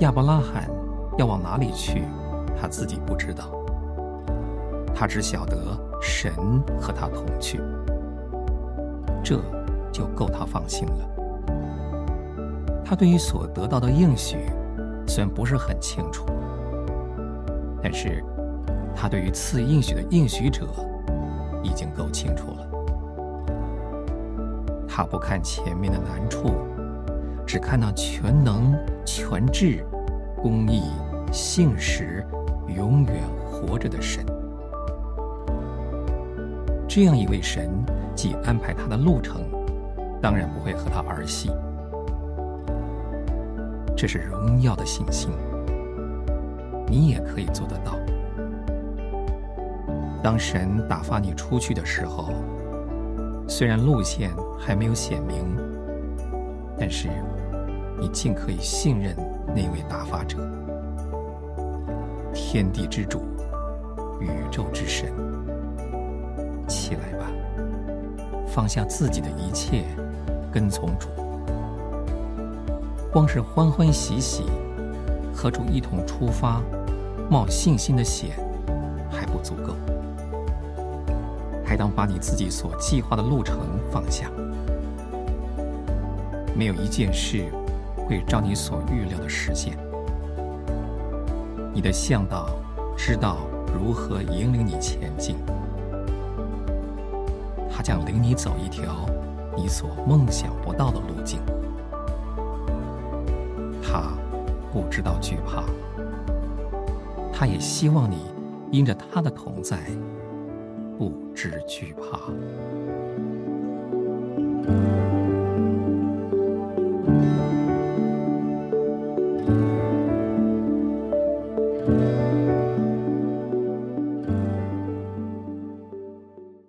亚伯拉罕要往哪里去，他自己不知道。他只晓得神和他同去，这就够他放心了。他对于所得到的应许，虽然不是很清楚，但是他对于赐应许的应许者，已经够清楚了。他不看前面的难处，只看那全能、全智、公义、信实、永远活着的神。这样一位神，既安排他的路程，当然不会和他儿戏。这是荣耀的信心，你也可以做得到。当神打发你出去的时候，虽然路线还没有显明，但是你尽可以信任那位打发者，天地之主，宇宙之神。起来吧，放下自己的一切，跟从主。光是欢欢喜喜和主一同出发，冒信心的险还不足够，还当把你自己所计划的路程放下。没有一件事会照你所预料的实现。你的向导知道如何引领你前进，他将领你走一条你所梦想不到的路径。他不知道惧怕，他也希望你因着他的同在，不知惧怕。